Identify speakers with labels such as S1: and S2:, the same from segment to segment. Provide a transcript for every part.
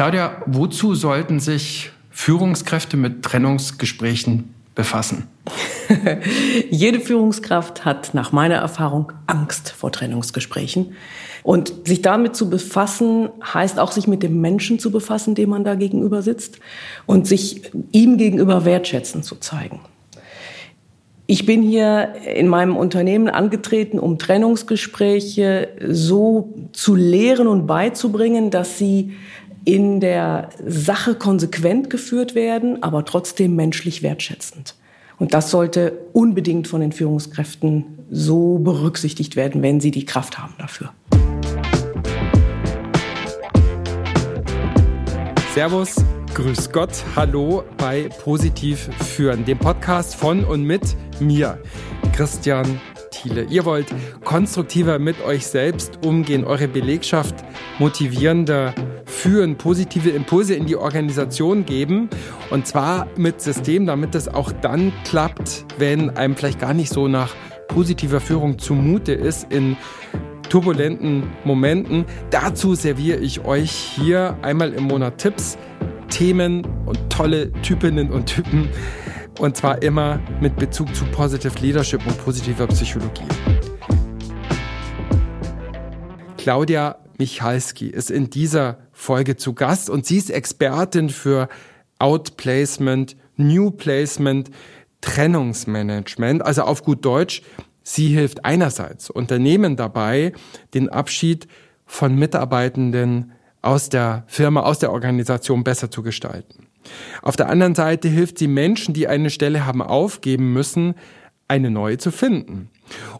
S1: Claudia, wozu sollten sich Führungskräfte mit Trennungsgesprächen befassen?
S2: Jede Führungskraft hat nach meiner Erfahrung Angst vor Trennungsgesprächen. Und sich damit zu befassen, heißt auch, sich mit dem Menschen zu befassen, dem man da gegenüber sitzt und sich ihm gegenüber wertschätzen zu zeigen. Ich bin hier in meinem Unternehmen angetreten, um Trennungsgespräche so zu lehren und beizubringen, dass sie in der Sache konsequent geführt werden, aber trotzdem menschlich wertschätzend. Und das sollte unbedingt von den Führungskräften so berücksichtigt werden, wenn sie die Kraft haben dafür.
S3: Servus, grüß Gott, hallo bei Positiv führen, dem Podcast von und mit mir, Christian Thiele. Ihr wollt konstruktiver mit euch selbst umgehen, eure Belegschaft motivierender führen, positive Impulse in die Organisation geben und zwar mit System, damit es auch dann klappt, wenn einem vielleicht gar nicht so nach positiver Führung zumute ist in turbulenten Momenten. Dazu serviere ich euch hier einmal im Monat Tipps, Themen und tolle Typinnen und Typen und zwar immer mit Bezug zu Positive Leadership und positiver Psychologie. Claudia Michalski ist in dieser Folge zu Gast und sie ist Expertin für Outplacement, New Placement, Trennungsmanagement. Also auf gut Deutsch, sie hilft einerseits Unternehmen dabei, den Abschied von Mitarbeitenden aus der Firma, aus der Organisation besser zu gestalten. Auf der anderen Seite hilft sie Menschen, die eine Stelle haben aufgeben müssen, eine neue zu finden.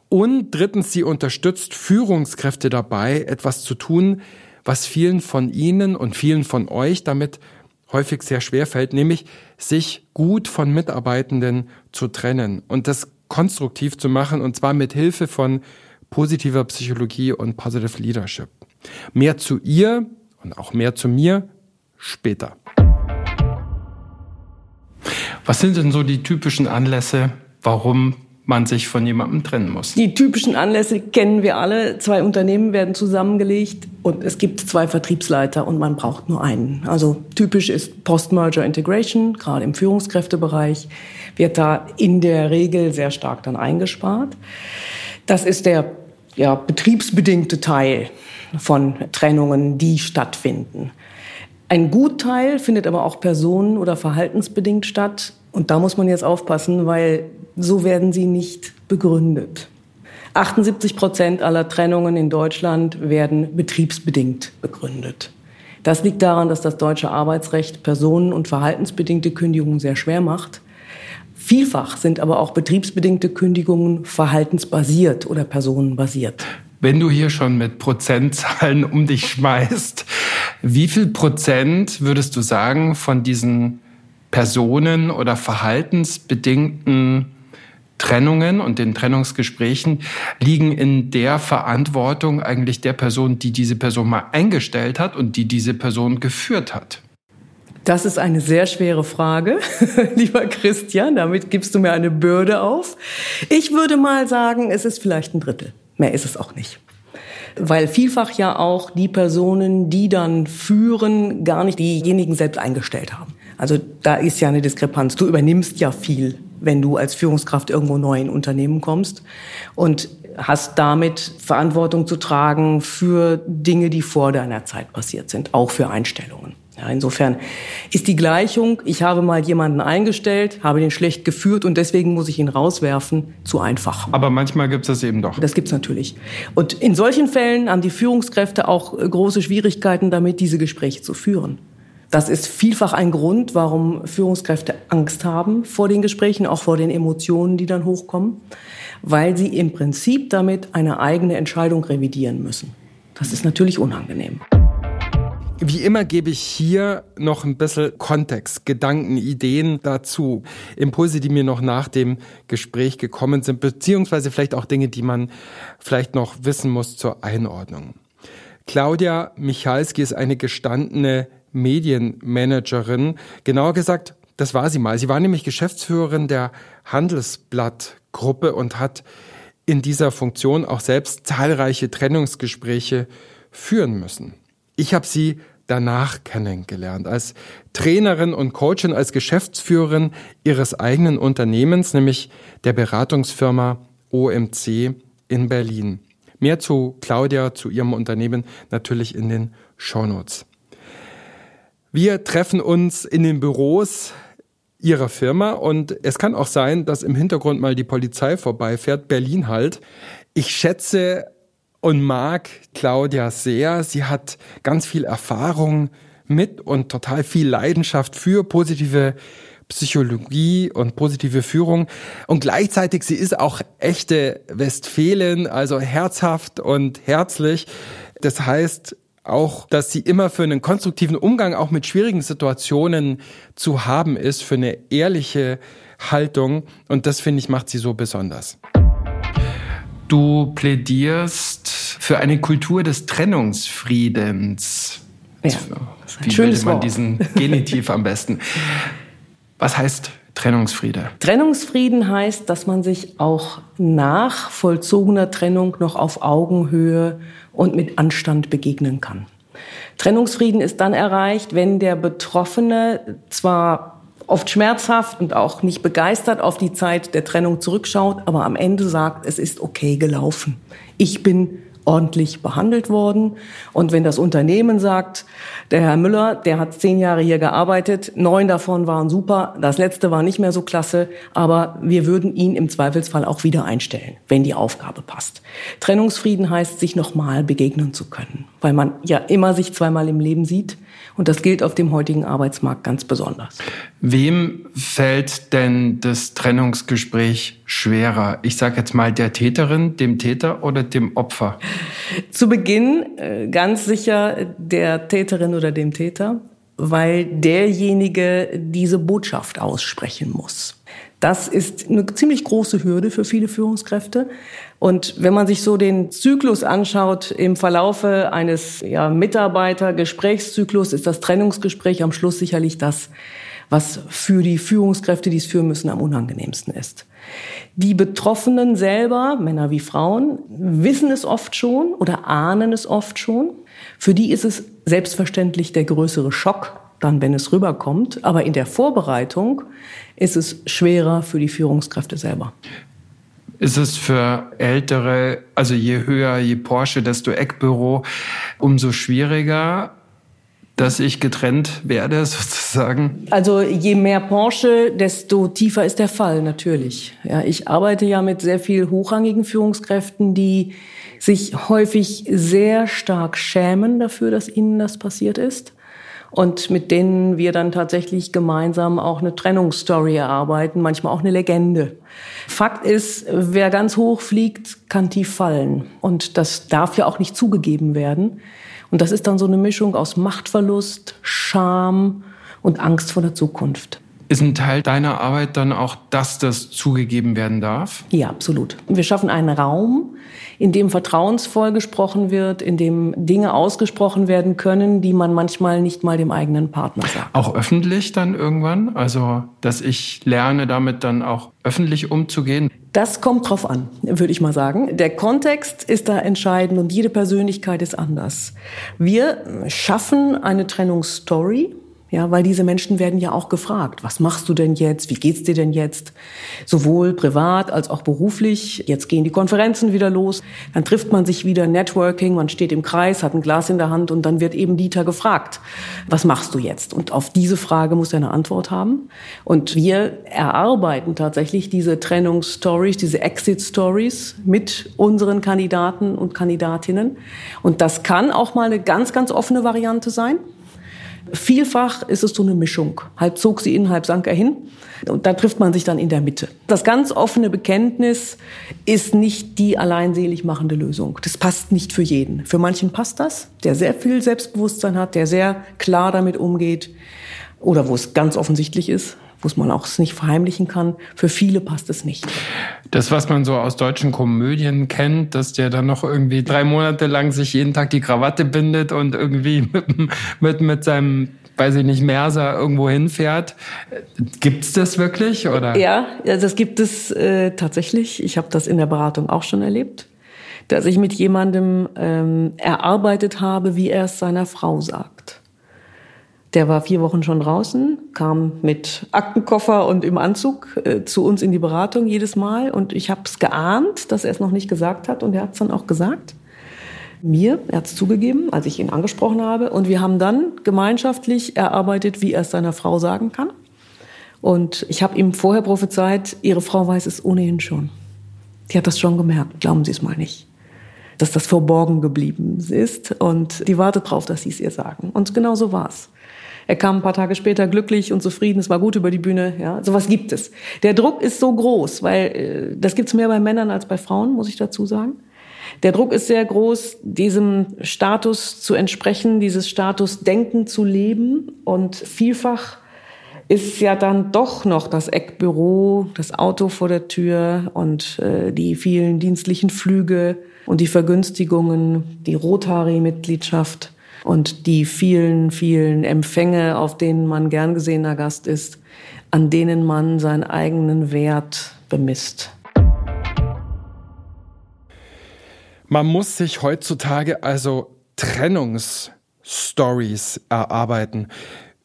S3: Und drittens, sie unterstützt Führungskräfte dabei, etwas zu tun, was vielen von Ihnen und vielen von euch damit häufig sehr schwer fällt, nämlich sich gut von Mitarbeitenden zu trennen und das konstruktiv zu machen und zwar mit Hilfe von positiver Psychologie und Positive Leadership. Mehr zu ihr und auch mehr zu mir später.
S1: Was sind denn so die typischen Anlässe, warum man sich von jemandem trennen muss?
S2: Die typischen Anlässe kennen wir alle. Zwei Unternehmen werden zusammengelegt und es gibt zwei Vertriebsleiter und man braucht nur einen. Also typisch ist Post-Merger Integration, gerade im Führungskräftebereich wird da in der Regel sehr stark dann eingespart. Das ist der ja, betriebsbedingte Teil von Trennungen, die stattfinden. Ein Gutteil findet aber auch personen- oder verhaltensbedingt statt. Und da muss man jetzt aufpassen, weil so werden sie nicht begründet. 78 Prozent aller Trennungen in Deutschland werden betriebsbedingt begründet. Das liegt daran, dass das deutsche Arbeitsrecht personen- und verhaltensbedingte Kündigungen sehr schwer macht. Vielfach sind aber auch betriebsbedingte Kündigungen verhaltensbasiert oder personenbasiert.
S1: Wenn du hier schon mit Prozentzahlen um dich schmeißt, wie viel Prozent würdest du sagen von diesen Personen oder verhaltensbedingten Trennungen und den Trennungsgesprächen liegen in der Verantwortung eigentlich der Person, die diese Person mal eingestellt hat und die diese Person geführt hat?
S2: Das ist eine sehr schwere Frage, lieber Christian. Damit gibst du mir eine Bürde auf. Ich würde mal sagen, es ist vielleicht ein Drittel. Mehr ist es auch nicht weil vielfach ja auch die Personen, die dann führen, gar nicht diejenigen selbst eingestellt haben. Also da ist ja eine Diskrepanz. Du übernimmst ja viel, wenn du als Führungskraft irgendwo neu in Unternehmen kommst und hast damit Verantwortung zu tragen für Dinge, die vor deiner Zeit passiert sind, auch für Einstellungen. Ja, insofern ist die Gleichung, ich habe mal jemanden eingestellt, habe den schlecht geführt und deswegen muss ich ihn rauswerfen, zu einfach.
S1: Aber manchmal gibt es das eben doch.
S2: Das gibt es natürlich. Und in solchen Fällen haben die Führungskräfte auch äh, große Schwierigkeiten damit, diese Gespräche zu führen. Das ist vielfach ein Grund, warum Führungskräfte Angst haben vor den Gesprächen, auch vor den Emotionen, die dann hochkommen, weil sie im Prinzip damit eine eigene Entscheidung revidieren müssen. Das ist natürlich unangenehm.
S3: Wie immer gebe ich hier noch ein bisschen Kontext, Gedanken, Ideen dazu, Impulse, die mir noch nach dem Gespräch gekommen sind, beziehungsweise vielleicht auch Dinge, die man vielleicht noch wissen muss zur Einordnung. Claudia Michalski ist eine gestandene Medienmanagerin. Genauer gesagt, das war sie mal. Sie war nämlich Geschäftsführerin der Handelsblatt-Gruppe und hat in dieser Funktion auch selbst zahlreiche Trennungsgespräche führen müssen. Ich habe sie danach kennengelernt. Als Trainerin und Coachin, als Geschäftsführerin ihres eigenen Unternehmens, nämlich der Beratungsfirma OMC in Berlin. Mehr zu Claudia, zu ihrem Unternehmen natürlich in den Shownotes. Wir treffen uns in den Büros ihrer Firma und es kann auch sein, dass im Hintergrund mal die Polizei vorbeifährt, Berlin halt. Ich schätze und mag Claudia sehr. Sie hat ganz viel Erfahrung mit und total viel Leidenschaft für positive Psychologie und positive Führung. Und gleichzeitig, sie ist auch echte Westfälin, also herzhaft und herzlich. Das heißt auch, dass sie immer für einen konstruktiven Umgang auch mit schwierigen Situationen zu haben ist, für eine ehrliche Haltung. Und das finde ich macht sie so besonders.
S1: Du plädierst für eine Kultur des Trennungsfriedens.
S2: Ja,
S1: Wie würde man diesen Genitiv am besten? Was heißt Trennungsfriede?
S2: Trennungsfrieden heißt, dass man sich auch nach vollzogener Trennung noch auf Augenhöhe und mit Anstand begegnen kann. Trennungsfrieden ist dann erreicht, wenn der Betroffene zwar oft schmerzhaft und auch nicht begeistert auf die Zeit der Trennung zurückschaut, aber am Ende sagt, es ist okay gelaufen. Ich bin ordentlich behandelt worden. Und wenn das Unternehmen sagt, der Herr Müller, der hat zehn Jahre hier gearbeitet, neun davon waren super, das letzte war nicht mehr so klasse, aber wir würden ihn im Zweifelsfall auch wieder einstellen, wenn die Aufgabe passt. Trennungsfrieden heißt, sich nochmal begegnen zu können, weil man ja immer sich zweimal im Leben sieht. Und das gilt auf dem heutigen Arbeitsmarkt ganz besonders.
S1: Wem fällt denn das Trennungsgespräch schwerer? Ich sage jetzt mal der Täterin, dem Täter oder dem Opfer?
S2: Zu Beginn äh, ganz sicher der Täterin oder dem Täter, weil derjenige diese Botschaft aussprechen muss. Das ist eine ziemlich große Hürde für viele Führungskräfte. Und wenn man sich so den Zyklus anschaut, im Verlaufe eines ja, Mitarbeitergesprächszyklus ist das Trennungsgespräch am Schluss sicherlich das, was für die Führungskräfte, die es führen müssen, am unangenehmsten ist. Die Betroffenen selber, Männer wie Frauen, wissen es oft schon oder ahnen es oft schon. Für die ist es selbstverständlich der größere Schock, dann, wenn es rüberkommt. Aber in der Vorbereitung ist es schwerer für die Führungskräfte selber.
S1: Ist es für ältere, also je höher, je Porsche, desto Eckbüro, umso schwieriger, dass ich getrennt werde, sozusagen?
S2: Also je mehr Porsche, desto tiefer ist der Fall, natürlich. Ja, ich arbeite ja mit sehr viel hochrangigen Führungskräften, die sich häufig sehr stark schämen dafür, dass ihnen das passiert ist und mit denen wir dann tatsächlich gemeinsam auch eine Trennungsstory erarbeiten, manchmal auch eine Legende. Fakt ist, wer ganz hoch fliegt, kann tief fallen. Und das darf ja auch nicht zugegeben werden. Und das ist dann so eine Mischung aus Machtverlust, Scham und Angst vor der Zukunft.
S1: Ist ein Teil deiner Arbeit dann auch, dass das zugegeben werden darf?
S2: Ja, absolut. Wir schaffen einen Raum, in dem vertrauensvoll gesprochen wird, in dem Dinge ausgesprochen werden können, die man manchmal nicht mal dem eigenen Partner sagt.
S1: Auch öffentlich dann irgendwann? Also, dass ich lerne, damit dann auch öffentlich umzugehen?
S2: Das kommt drauf an, würde ich mal sagen. Der Kontext ist da entscheidend und jede Persönlichkeit ist anders. Wir schaffen eine Trennungsstory ja, weil diese Menschen werden ja auch gefragt, was machst du denn jetzt? Wie geht's dir denn jetzt? Sowohl privat als auch beruflich. Jetzt gehen die Konferenzen wieder los. Dann trifft man sich wieder Networking. Man steht im Kreis, hat ein Glas in der Hand und dann wird eben Dieter gefragt, was machst du jetzt? Und auf diese Frage muss er eine Antwort haben. Und wir erarbeiten tatsächlich diese Trennungsstories, diese Exit-Stories mit unseren Kandidaten und Kandidatinnen. Und das kann auch mal eine ganz, ganz offene Variante sein. Vielfach ist es so eine Mischung. Halb zog sie ihn, halb sank er hin. Und da trifft man sich dann in der Mitte. Das ganz offene Bekenntnis ist nicht die alleinselig machende Lösung. Das passt nicht für jeden. Für manchen passt das, der sehr viel Selbstbewusstsein hat, der sehr klar damit umgeht oder wo es ganz offensichtlich ist wo es man auch nicht verheimlichen kann. Für viele passt es nicht.
S1: Das, was man so aus deutschen Komödien kennt, dass der dann noch irgendwie drei Monate lang sich jeden Tag die Krawatte bindet und irgendwie mit, mit, mit seinem weiß ich nicht, Merser irgendwo hinfährt. Gibt's das wirklich? Oder?
S2: Ja, das gibt es äh, tatsächlich. Ich habe das in der Beratung auch schon erlebt, dass ich mit jemandem ähm, erarbeitet habe, wie er es seiner Frau sagt. Der war vier Wochen schon draußen, kam mit Aktenkoffer und im Anzug äh, zu uns in die Beratung jedes Mal. Und ich habe es geahnt, dass er es noch nicht gesagt hat. Und er hat es dann auch gesagt. Mir, er hat es zugegeben, als ich ihn angesprochen habe. Und wir haben dann gemeinschaftlich erarbeitet, wie er es seiner Frau sagen kann. Und ich habe ihm vorher prophezeit, Ihre Frau weiß es ohnehin schon. Die hat das schon gemerkt, glauben Sie es mal nicht. Dass das verborgen geblieben ist und die wartet drauf, dass Sie es ihr sagen. Und genau so war es. Er kam ein paar Tage später glücklich und zufrieden, es war gut über die Bühne. Ja, sowas gibt es. Der Druck ist so groß, weil äh, das gibt es mehr bei Männern als bei Frauen, muss ich dazu sagen. Der Druck ist sehr groß, diesem Status zu entsprechen, dieses Statusdenken zu leben und vielfach ist ja dann doch noch das Eckbüro, das Auto vor der Tür und äh, die vielen dienstlichen Flüge und die Vergünstigungen, die Rotary-Mitgliedschaft und die vielen, vielen Empfänge, auf denen man gern gesehener Gast ist, an denen man seinen eigenen Wert bemisst.
S3: Man muss sich heutzutage also Trennungsstories erarbeiten.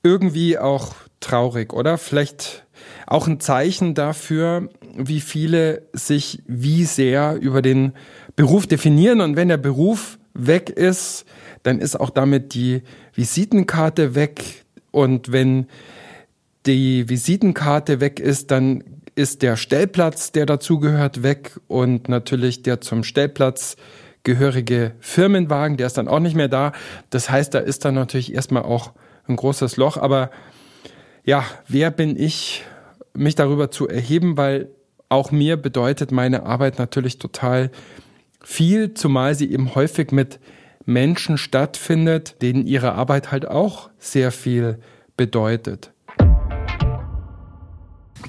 S3: Irgendwie auch traurig, oder? Vielleicht auch ein Zeichen dafür, wie viele sich wie sehr über den Beruf definieren. Und wenn der Beruf weg ist, dann ist auch damit die Visitenkarte weg. Und wenn die Visitenkarte weg ist, dann ist der Stellplatz, der dazugehört, weg und natürlich der zum Stellplatz gehörige Firmenwagen, der ist dann auch nicht mehr da. Das heißt, da ist dann natürlich erstmal auch ein großes Loch. Aber ja, wer bin ich, mich darüber zu erheben, weil auch mir bedeutet meine Arbeit natürlich total viel, zumal sie eben häufig mit Menschen stattfindet, denen ihre Arbeit halt auch sehr viel bedeutet.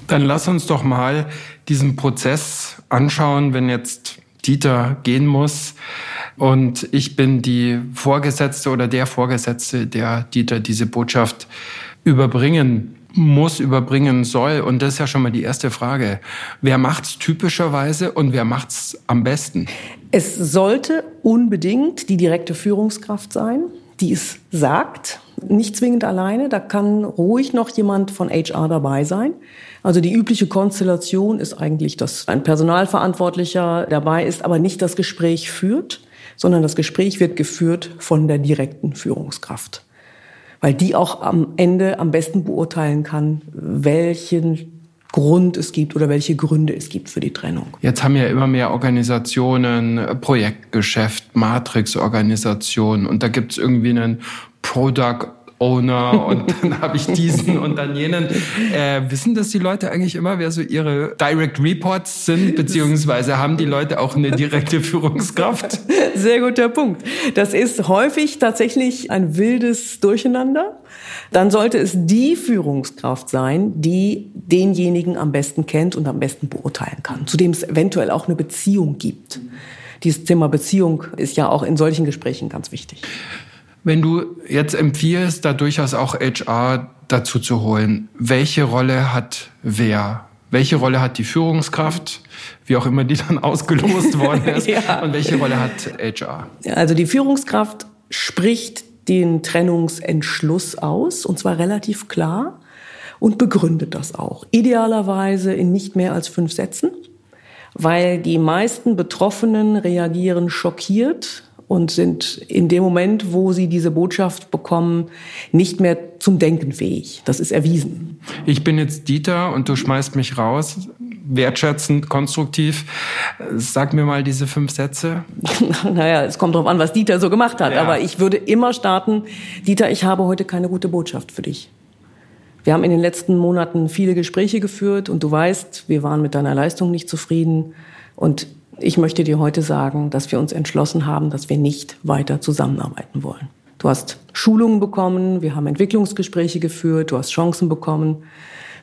S1: Dann lass uns doch mal diesen Prozess anschauen, wenn jetzt Dieter gehen muss und ich bin die Vorgesetzte oder der Vorgesetzte, der Dieter diese Botschaft überbringen muss, überbringen soll. Und das ist ja schon mal die erste Frage. Wer macht's typischerweise und wer macht's am besten?
S2: Es sollte unbedingt die direkte Führungskraft sein, die es sagt. Nicht zwingend alleine. Da kann ruhig noch jemand von HR dabei sein. Also die übliche Konstellation ist eigentlich, dass ein Personalverantwortlicher dabei ist, aber nicht das Gespräch führt, sondern das Gespräch wird geführt von der direkten Führungskraft weil die auch am Ende am besten beurteilen kann, welchen Grund es gibt oder welche Gründe es gibt für die Trennung.
S1: Jetzt haben ja immer mehr Organisationen Projektgeschäft, Matrix-Organisationen und da gibt es irgendwie einen Product Owner und dann habe ich diesen und dann jenen. Äh, wissen das die Leute eigentlich immer, wer so ihre Direct Reports sind, beziehungsweise haben die Leute auch eine direkte Führungskraft?
S2: Sehr guter Punkt. Das ist häufig tatsächlich ein wildes Durcheinander. Dann sollte es die Führungskraft sein, die denjenigen am besten kennt und am besten beurteilen kann, zu dem es eventuell auch eine Beziehung gibt. Dieses Thema Beziehung ist ja auch in solchen Gesprächen ganz wichtig.
S1: Wenn du jetzt empfiehlst, da durchaus auch HR dazu zu holen, welche Rolle hat wer? Welche Rolle hat die Führungskraft, wie auch immer die dann ausgelost worden ist, ja. und welche Rolle hat HR?
S2: Also die Führungskraft spricht den Trennungsentschluss aus, und zwar relativ klar, und begründet das auch. Idealerweise in nicht mehr als fünf Sätzen, weil die meisten Betroffenen reagieren schockiert und sind in dem Moment, wo sie diese Botschaft bekommen, nicht mehr zum Denken fähig. Das ist erwiesen.
S1: Ich bin jetzt Dieter und du schmeißt mich raus. Wertschätzend, konstruktiv. Sag mir mal diese fünf Sätze.
S2: naja, es kommt darauf an, was Dieter so gemacht hat. Ja. Aber ich würde immer starten, Dieter, ich habe heute keine gute Botschaft für dich. Wir haben in den letzten Monaten viele Gespräche geführt und du weißt, wir waren mit deiner Leistung nicht zufrieden. Und ich möchte dir heute sagen, dass wir uns entschlossen haben, dass wir nicht weiter zusammenarbeiten wollen. Du hast Schulungen bekommen, wir haben Entwicklungsgespräche geführt, du hast Chancen bekommen.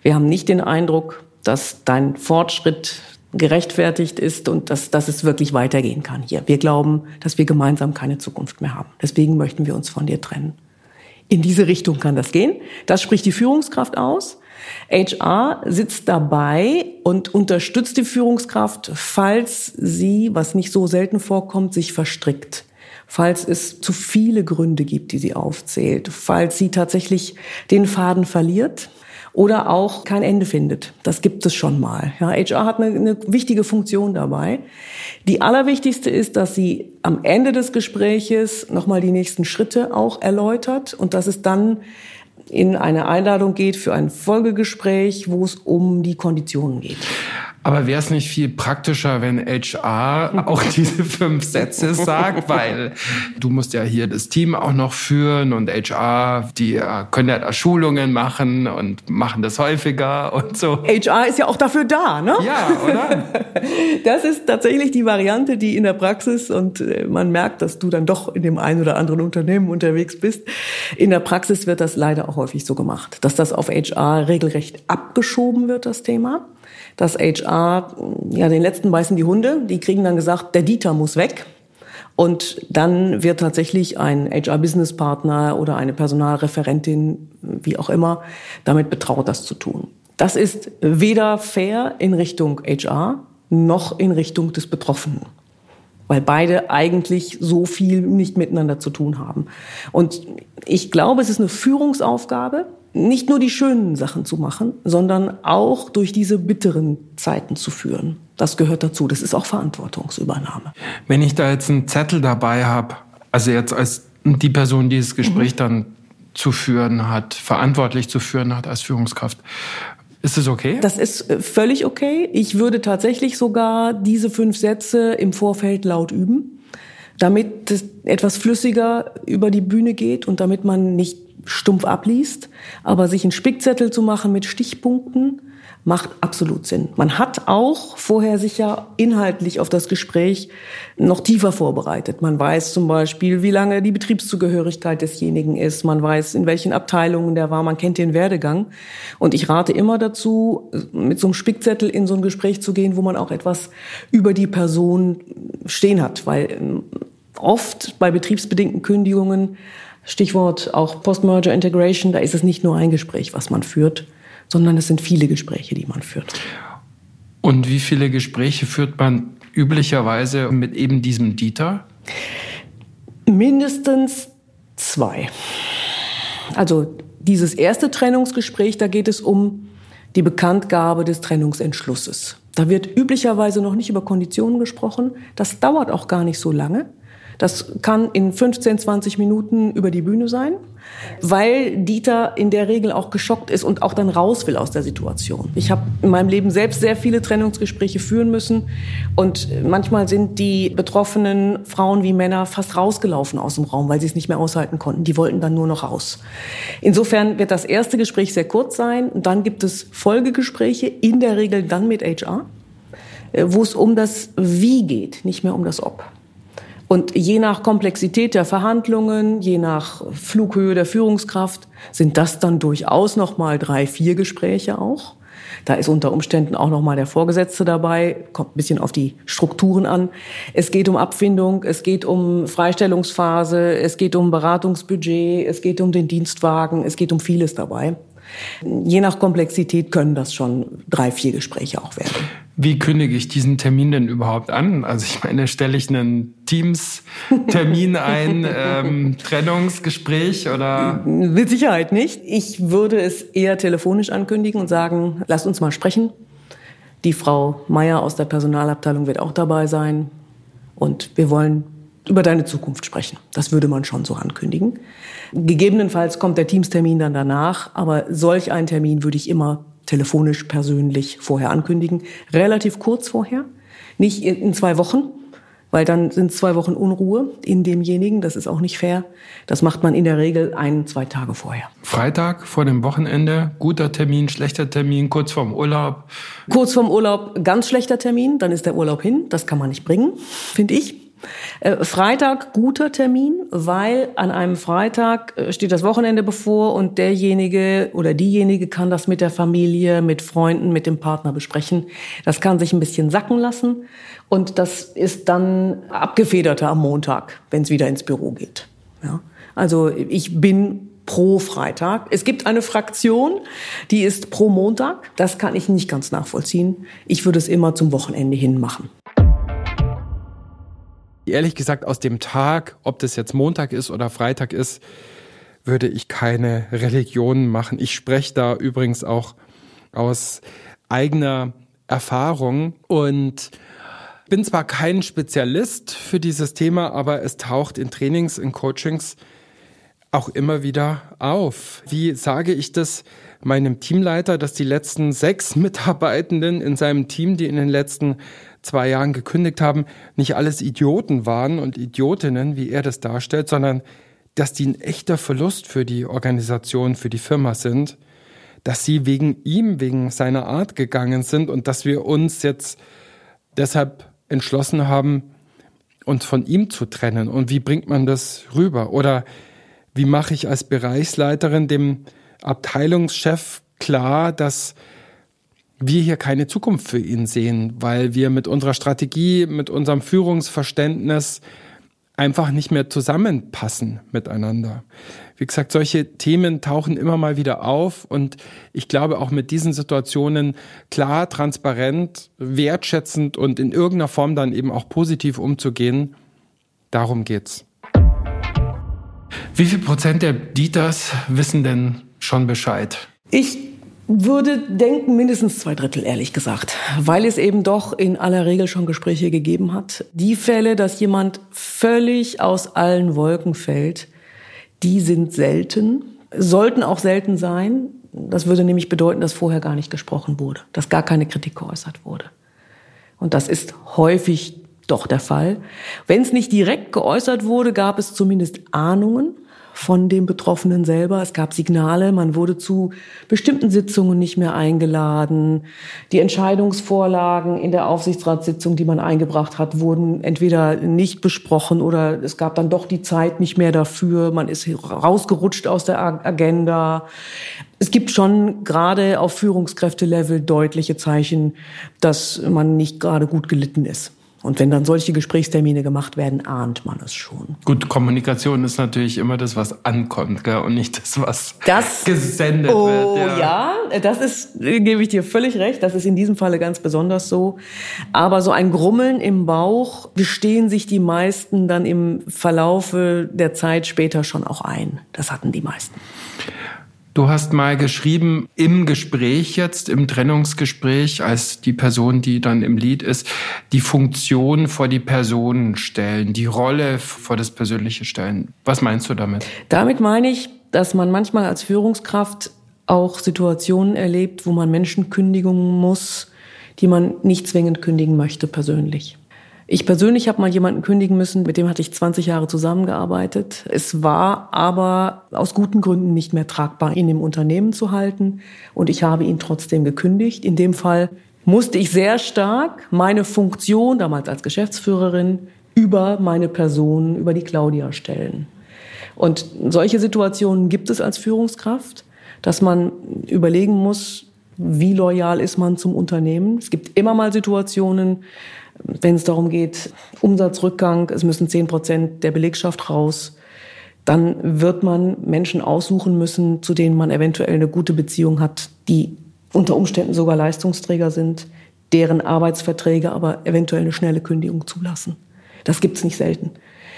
S2: Wir haben nicht den Eindruck, dass dein Fortschritt gerechtfertigt ist und dass, dass es wirklich weitergehen kann hier. Wir glauben, dass wir gemeinsam keine Zukunft mehr haben. Deswegen möchten wir uns von dir trennen. In diese Richtung kann das gehen. Das spricht die Führungskraft aus. HR sitzt dabei und unterstützt die Führungskraft, falls sie, was nicht so selten vorkommt, sich verstrickt. falls es zu viele Gründe gibt, die sie aufzählt, falls sie tatsächlich den Faden verliert oder auch kein Ende findet. Das gibt es schon mal. Ja, HR hat eine, eine wichtige Funktion dabei. Die allerwichtigste ist, dass sie am Ende des Gespräches nochmal die nächsten Schritte auch erläutert und dass es dann in eine Einladung geht für ein Folgegespräch, wo es um die Konditionen geht.
S1: Aber wäre es nicht viel praktischer, wenn HR auch diese fünf Sätze sagt, weil du musst ja hier das Team auch noch führen und HR, die können ja da Schulungen machen und machen das häufiger und so.
S2: HR ist ja auch dafür da, ne?
S1: Ja, oder?
S2: Das ist tatsächlich die Variante, die in der Praxis und äh, man merkt, dass du dann doch in dem einen oder anderen Unternehmen unterwegs bist. In der Praxis wird das leider auch häufig so gemacht, dass das auf HR regelrecht abgeschoben wird, das Thema dass HR, ja, den letzten beißen die Hunde, die kriegen dann gesagt, der Dieter muss weg. Und dann wird tatsächlich ein HR-Business-Partner oder eine Personalreferentin, wie auch immer, damit betraut, das zu tun. Das ist weder fair in Richtung HR noch in Richtung des Betroffenen weil beide eigentlich so viel nicht miteinander zu tun haben. Und ich glaube, es ist eine Führungsaufgabe, nicht nur die schönen Sachen zu machen, sondern auch durch diese bitteren Zeiten zu führen. Das gehört dazu. Das ist auch Verantwortungsübernahme.
S1: Wenn ich da jetzt einen Zettel dabei habe, also jetzt als die Person, die das Gespräch mhm. dann zu führen hat, verantwortlich zu führen hat als Führungskraft, ist das okay?
S2: Das ist äh, völlig okay. Ich würde tatsächlich sogar diese fünf Sätze im Vorfeld laut üben, damit es etwas flüssiger über die Bühne geht und damit man nicht stumpf abliest, aber sich einen Spickzettel zu machen mit Stichpunkten macht absolut Sinn. Man hat auch vorher sich ja inhaltlich auf das Gespräch noch tiefer vorbereitet. Man weiß zum Beispiel, wie lange die Betriebszugehörigkeit desjenigen ist. Man weiß, in welchen Abteilungen der war. Man kennt den Werdegang. Und ich rate immer dazu, mit so einem Spickzettel in so ein Gespräch zu gehen, wo man auch etwas über die Person stehen hat. Weil ähm, oft bei betriebsbedingten Kündigungen Stichwort auch Post-Merger Integration, da ist es nicht nur ein Gespräch, was man führt, sondern es sind viele Gespräche, die man führt.
S1: Und wie viele Gespräche führt man üblicherweise mit eben diesem Dieter?
S2: Mindestens zwei. Also dieses erste Trennungsgespräch, da geht es um die Bekanntgabe des Trennungsentschlusses. Da wird üblicherweise noch nicht über Konditionen gesprochen. Das dauert auch gar nicht so lange. Das kann in 15, 20 Minuten über die Bühne sein, weil Dieter in der Regel auch geschockt ist und auch dann raus will aus der Situation. Ich habe in meinem Leben selbst sehr viele Trennungsgespräche führen müssen und manchmal sind die betroffenen Frauen wie Männer fast rausgelaufen aus dem Raum, weil sie es nicht mehr aushalten konnten. Die wollten dann nur noch raus. Insofern wird das erste Gespräch sehr kurz sein und dann gibt es Folgegespräche, in der Regel dann mit HR, äh, wo es um das Wie geht, nicht mehr um das Ob. Und je nach Komplexität der Verhandlungen, je nach Flughöhe der Führungskraft, sind das dann durchaus noch mal drei, vier Gespräche auch. Da ist unter Umständen auch noch mal der Vorgesetzte dabei, kommt ein bisschen auf die Strukturen an. Es geht um Abfindung, es geht um Freistellungsphase, es geht um Beratungsbudget, es geht um den Dienstwagen, es geht um vieles dabei. Je nach Komplexität können das schon drei, vier Gespräche auch werden.
S1: Wie kündige ich diesen Termin denn überhaupt an? Also ich meine, stelle ich einen Teams-Termin ein, ähm, Trennungsgespräch oder?
S2: Mit Sicherheit nicht. Ich würde es eher telefonisch ankündigen und sagen, lass uns mal sprechen. Die Frau Meier aus der Personalabteilung wird auch dabei sein. Und wir wollen über deine Zukunft sprechen. Das würde man schon so ankündigen. Gegebenenfalls kommt der Teamstermin dann danach, aber solch einen Termin würde ich immer telefonisch, persönlich vorher ankündigen. Relativ kurz vorher, nicht in zwei Wochen, weil dann sind zwei Wochen Unruhe in demjenigen. Das ist auch nicht fair. Das macht man in der Regel ein, zwei Tage vorher.
S1: Freitag vor dem Wochenende, guter Termin, schlechter Termin, kurz vorm Urlaub.
S2: Kurz vorm Urlaub, ganz schlechter Termin, dann ist der Urlaub hin. Das kann man nicht bringen, finde ich. Äh, Freitag guter Termin, weil an einem Freitag äh, steht das Wochenende bevor und derjenige oder diejenige kann das mit der Familie, mit Freunden, mit dem Partner besprechen. Das kann sich ein bisschen sacken lassen und das ist dann abgefederter am Montag, wenn es wieder ins Büro geht. Ja? Also ich bin pro Freitag. Es gibt eine Fraktion, die ist pro Montag. Das kann ich nicht ganz nachvollziehen. Ich würde es immer zum Wochenende hin machen.
S3: Ehrlich gesagt, aus dem Tag, ob das jetzt Montag ist oder Freitag ist, würde ich keine Religion machen. Ich spreche da übrigens auch aus eigener Erfahrung und bin zwar kein Spezialist für dieses Thema, aber es taucht in Trainings, in Coachings auch immer wieder auf. Wie sage ich das meinem Teamleiter, dass die letzten sechs Mitarbeitenden in seinem Team, die in den letzten zwei Jahren gekündigt haben, nicht alles Idioten waren und Idiotinnen, wie er das darstellt, sondern dass die ein echter Verlust für die Organisation, für die Firma sind, dass sie wegen ihm, wegen seiner Art gegangen sind und dass wir uns jetzt deshalb entschlossen haben, uns von ihm zu trennen. Und wie bringt man das rüber? Oder wie mache ich als Bereichsleiterin dem Abteilungschef klar, dass wir hier keine Zukunft für ihn sehen, weil wir mit unserer Strategie, mit unserem Führungsverständnis einfach nicht mehr zusammenpassen miteinander. Wie gesagt, solche Themen tauchen immer mal wieder auf und ich glaube auch mit diesen Situationen klar, transparent, wertschätzend und in irgendeiner Form dann eben auch positiv umzugehen, darum geht's.
S1: Wie viel Prozent der Dieters wissen denn schon Bescheid?
S2: Ich würde denken, mindestens zwei Drittel, ehrlich gesagt, weil es eben doch in aller Regel schon Gespräche gegeben hat. Die Fälle, dass jemand völlig aus allen Wolken fällt, die sind selten, sollten auch selten sein. Das würde nämlich bedeuten, dass vorher gar nicht gesprochen wurde, dass gar keine Kritik geäußert wurde. Und das ist häufig doch der Fall. Wenn es nicht direkt geäußert wurde, gab es zumindest Ahnungen von dem Betroffenen selber. Es gab Signale, man wurde zu bestimmten Sitzungen nicht mehr eingeladen. Die Entscheidungsvorlagen in der Aufsichtsratssitzung, die man eingebracht hat, wurden entweder nicht besprochen oder es gab dann doch die Zeit nicht mehr dafür. Man ist rausgerutscht aus der Agenda. Es gibt schon gerade auf Führungskräftelevel deutliche Zeichen, dass man nicht gerade gut gelitten ist. Und wenn dann solche Gesprächstermine gemacht werden, ahnt man es schon.
S1: Gut, Kommunikation ist natürlich immer das, was ankommt, gell? und nicht das, was
S2: das,
S1: gesendet
S2: oh,
S1: wird.
S2: Oh ja. ja, das ist, gebe ich dir völlig recht, das ist in diesem Falle ganz besonders so. Aber so ein Grummeln im Bauch gestehen sich die meisten dann im Verlaufe der Zeit später schon auch ein. Das hatten die meisten.
S1: Du hast mal geschrieben, im Gespräch jetzt, im Trennungsgespräch, als die Person, die dann im Lied ist, die Funktion vor die Person stellen, die Rolle vor das Persönliche stellen. Was meinst du damit?
S2: Damit meine ich, dass man manchmal als Führungskraft auch Situationen erlebt, wo man Menschen kündigen muss, die man nicht zwingend kündigen möchte persönlich. Ich persönlich habe mal jemanden kündigen müssen, mit dem hatte ich 20 Jahre zusammengearbeitet. Es war aber aus guten Gründen nicht mehr tragbar, ihn im Unternehmen zu halten. Und ich habe ihn trotzdem gekündigt. In dem Fall musste ich sehr stark meine Funktion, damals als Geschäftsführerin, über meine Person, über die Claudia stellen. Und solche Situationen gibt es als Führungskraft, dass man überlegen muss, wie loyal ist man zum Unternehmen. Es gibt immer mal Situationen, wenn es darum geht, Umsatzrückgang, es müssen zehn Prozent der Belegschaft raus, dann wird man Menschen aussuchen müssen, zu denen man eventuell eine gute Beziehung hat, die unter Umständen sogar Leistungsträger sind, deren Arbeitsverträge aber eventuell eine schnelle Kündigung zulassen. Das gibt's nicht selten.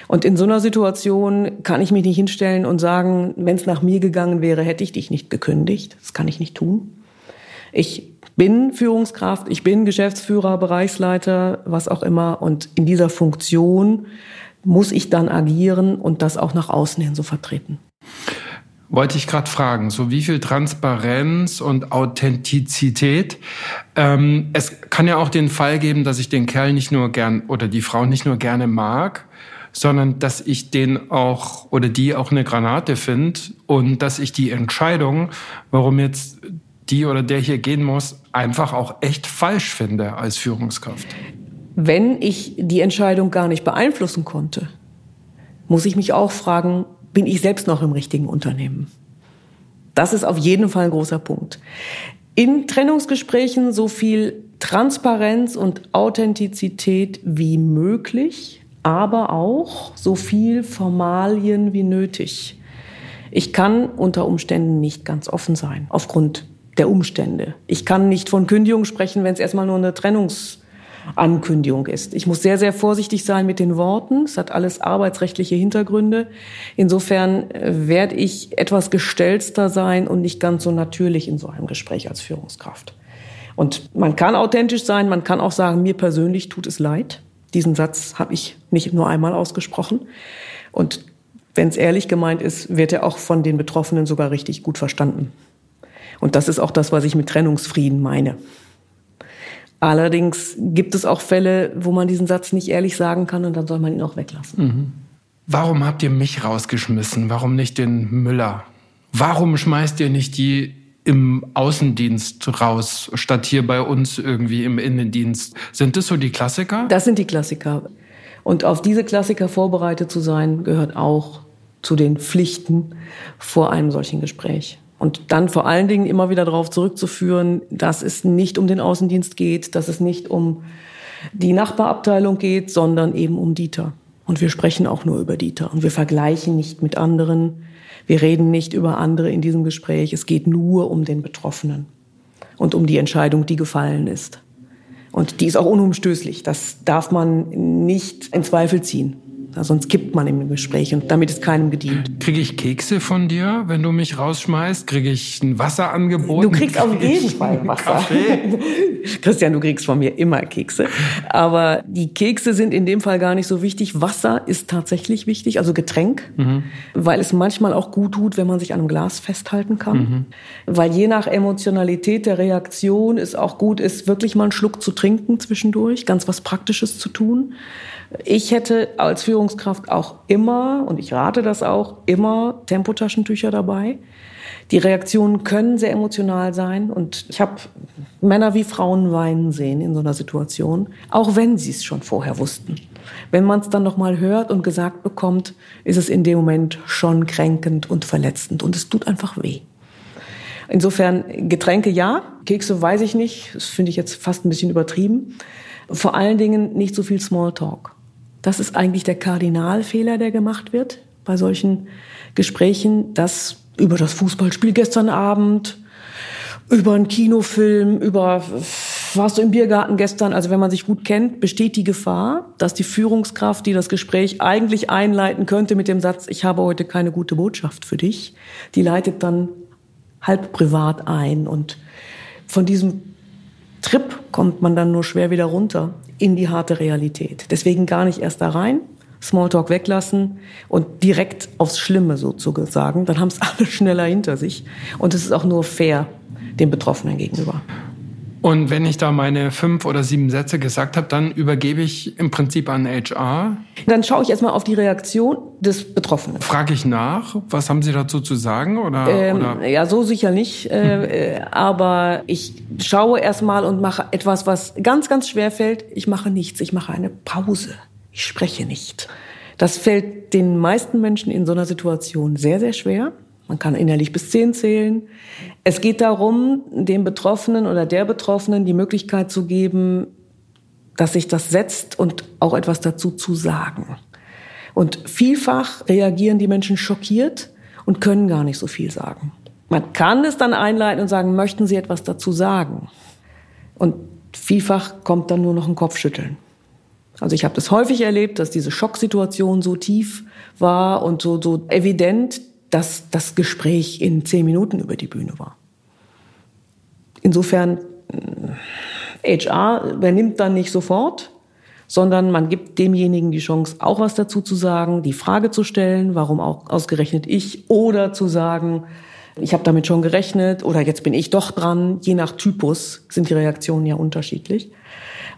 S2: Und in so einer Situation kann ich mich nicht hinstellen und sagen, wenn es nach mir gegangen wäre, hätte ich dich nicht gekündigt. Das kann ich nicht tun. Ich bin Führungskraft, ich bin Geschäftsführer, Bereichsleiter, was auch immer. Und in dieser Funktion muss ich dann agieren und das auch nach außen hin so vertreten.
S1: Wollte ich gerade fragen, so wie viel Transparenz und Authentizität. Ähm, es kann ja auch den Fall geben, dass ich den Kerl nicht nur gern oder die Frau nicht nur gerne mag, sondern dass ich den auch oder die auch eine Granate finde und dass ich die Entscheidung, warum jetzt die oder der hier gehen muss, einfach auch echt falsch finde als Führungskraft.
S2: Wenn ich die Entscheidung gar nicht beeinflussen konnte, muss ich mich auch fragen, bin ich selbst noch im richtigen Unternehmen? Das ist auf jeden Fall ein großer Punkt. In Trennungsgesprächen so viel Transparenz und Authentizität wie möglich, aber auch so viel Formalien wie nötig. Ich kann unter Umständen nicht ganz offen sein, aufgrund der Umstände. Ich kann nicht von Kündigung sprechen, wenn es erstmal nur eine Trennungs Ankündigung ist. Ich muss sehr, sehr vorsichtig sein mit den Worten. Es hat alles arbeitsrechtliche Hintergründe. Insofern äh, werde ich etwas gestelzter sein und nicht ganz so natürlich in so einem Gespräch als Führungskraft. Und man kann authentisch sein, man kann auch sagen, mir persönlich tut es leid. Diesen Satz habe ich nicht nur einmal ausgesprochen. Und wenn es ehrlich gemeint ist, wird er auch von den Betroffenen sogar richtig gut verstanden. Und das ist auch das, was ich mit Trennungsfrieden meine. Allerdings gibt es auch Fälle, wo man diesen Satz nicht ehrlich sagen kann und dann soll man ihn auch weglassen. Mhm.
S1: Warum habt ihr mich rausgeschmissen? Warum nicht den Müller? Warum schmeißt ihr nicht die im Außendienst raus, statt hier bei uns irgendwie im Innendienst? Sind das so die Klassiker?
S2: Das sind die Klassiker. Und auf diese Klassiker vorbereitet zu sein, gehört auch zu den Pflichten vor einem solchen Gespräch. Und dann vor allen Dingen immer wieder darauf zurückzuführen, dass es nicht um den Außendienst geht, dass es nicht um die Nachbarabteilung geht, sondern eben um Dieter. Und wir sprechen auch nur über Dieter. Und wir vergleichen nicht mit anderen. Wir reden nicht über andere in diesem Gespräch. Es geht nur um den Betroffenen und um die Entscheidung, die gefallen ist. Und die ist auch unumstößlich. Das darf man nicht in Zweifel ziehen. Sonst kippt man im Gespräch und damit ist keinem gedient.
S1: Kriege ich Kekse von dir, wenn du mich rausschmeißt? Kriege ich ein Wasser angeboten?
S2: Du kriegst auf jeden Fall Wasser. Christian, du kriegst von mir immer Kekse. Aber die Kekse sind in dem Fall gar nicht so wichtig. Wasser ist tatsächlich wichtig, also Getränk, mhm. weil es manchmal auch gut tut, wenn man sich an einem Glas festhalten kann. Mhm. Weil je nach Emotionalität der Reaktion es auch gut ist, wirklich mal einen Schluck zu trinken zwischendurch, ganz was Praktisches zu tun. Ich hätte als Führungskraft auch immer, und ich rate das auch, immer Tempotaschentücher dabei. Die Reaktionen können sehr emotional sein und ich habe Männer wie Frauen weinen sehen in so einer Situation, auch wenn sie es schon vorher wussten. Wenn man es dann noch mal hört und gesagt bekommt, ist es in dem Moment schon kränkend und verletzend und es tut einfach weh. Insofern Getränke ja, Kekse weiß ich nicht, das finde ich jetzt fast ein bisschen übertrieben. Vor allen Dingen nicht so viel Smalltalk. Das ist eigentlich der Kardinalfehler, der gemacht wird bei solchen Gesprächen, dass über das Fußballspiel gestern Abend, über einen Kinofilm, über warst du im Biergarten gestern, also wenn man sich gut kennt, besteht die Gefahr, dass die Führungskraft, die das Gespräch eigentlich einleiten könnte mit dem Satz, ich habe heute keine gute Botschaft für dich, die leitet dann halb privat ein. Und von diesem Trip kommt man dann nur schwer wieder runter in die harte Realität. Deswegen gar nicht erst da rein, Smalltalk weglassen und direkt aufs Schlimme sozusagen. Dann haben es alle schneller hinter sich. Und es ist auch nur fair den Betroffenen gegenüber.
S1: Und wenn ich da meine fünf oder sieben Sätze gesagt habe, dann übergebe ich im Prinzip an HR.
S2: Dann schaue ich erstmal auf die Reaktion des Betroffenen.
S1: Frage ich nach, was haben Sie dazu zu sagen? Oder,
S2: ähm,
S1: oder?
S2: Ja, so sicher nicht. Äh, aber ich schaue erstmal und mache etwas, was ganz, ganz schwer fällt. Ich mache nichts. Ich mache eine Pause. Ich spreche nicht. Das fällt den meisten Menschen in so einer Situation sehr, sehr schwer. Man kann innerlich bis zehn zählen. Es geht darum, dem Betroffenen oder der Betroffenen die Möglichkeit zu geben, dass sich das setzt und auch etwas dazu zu sagen. Und vielfach reagieren die Menschen schockiert und können gar nicht so viel sagen. Man kann es dann einleiten und sagen, möchten Sie etwas dazu sagen? Und vielfach kommt dann nur noch ein Kopfschütteln. Also ich habe das häufig erlebt, dass diese Schocksituation so tief war und so, so evident, dass das Gespräch in zehn Minuten über die Bühne war. Insofern, HR äh, übernimmt dann nicht sofort, sondern man gibt demjenigen die Chance, auch was dazu zu sagen, die Frage zu stellen, warum auch ausgerechnet ich, oder zu sagen, ich habe damit schon gerechnet oder jetzt bin ich doch dran. Je nach Typus sind die Reaktionen ja unterschiedlich.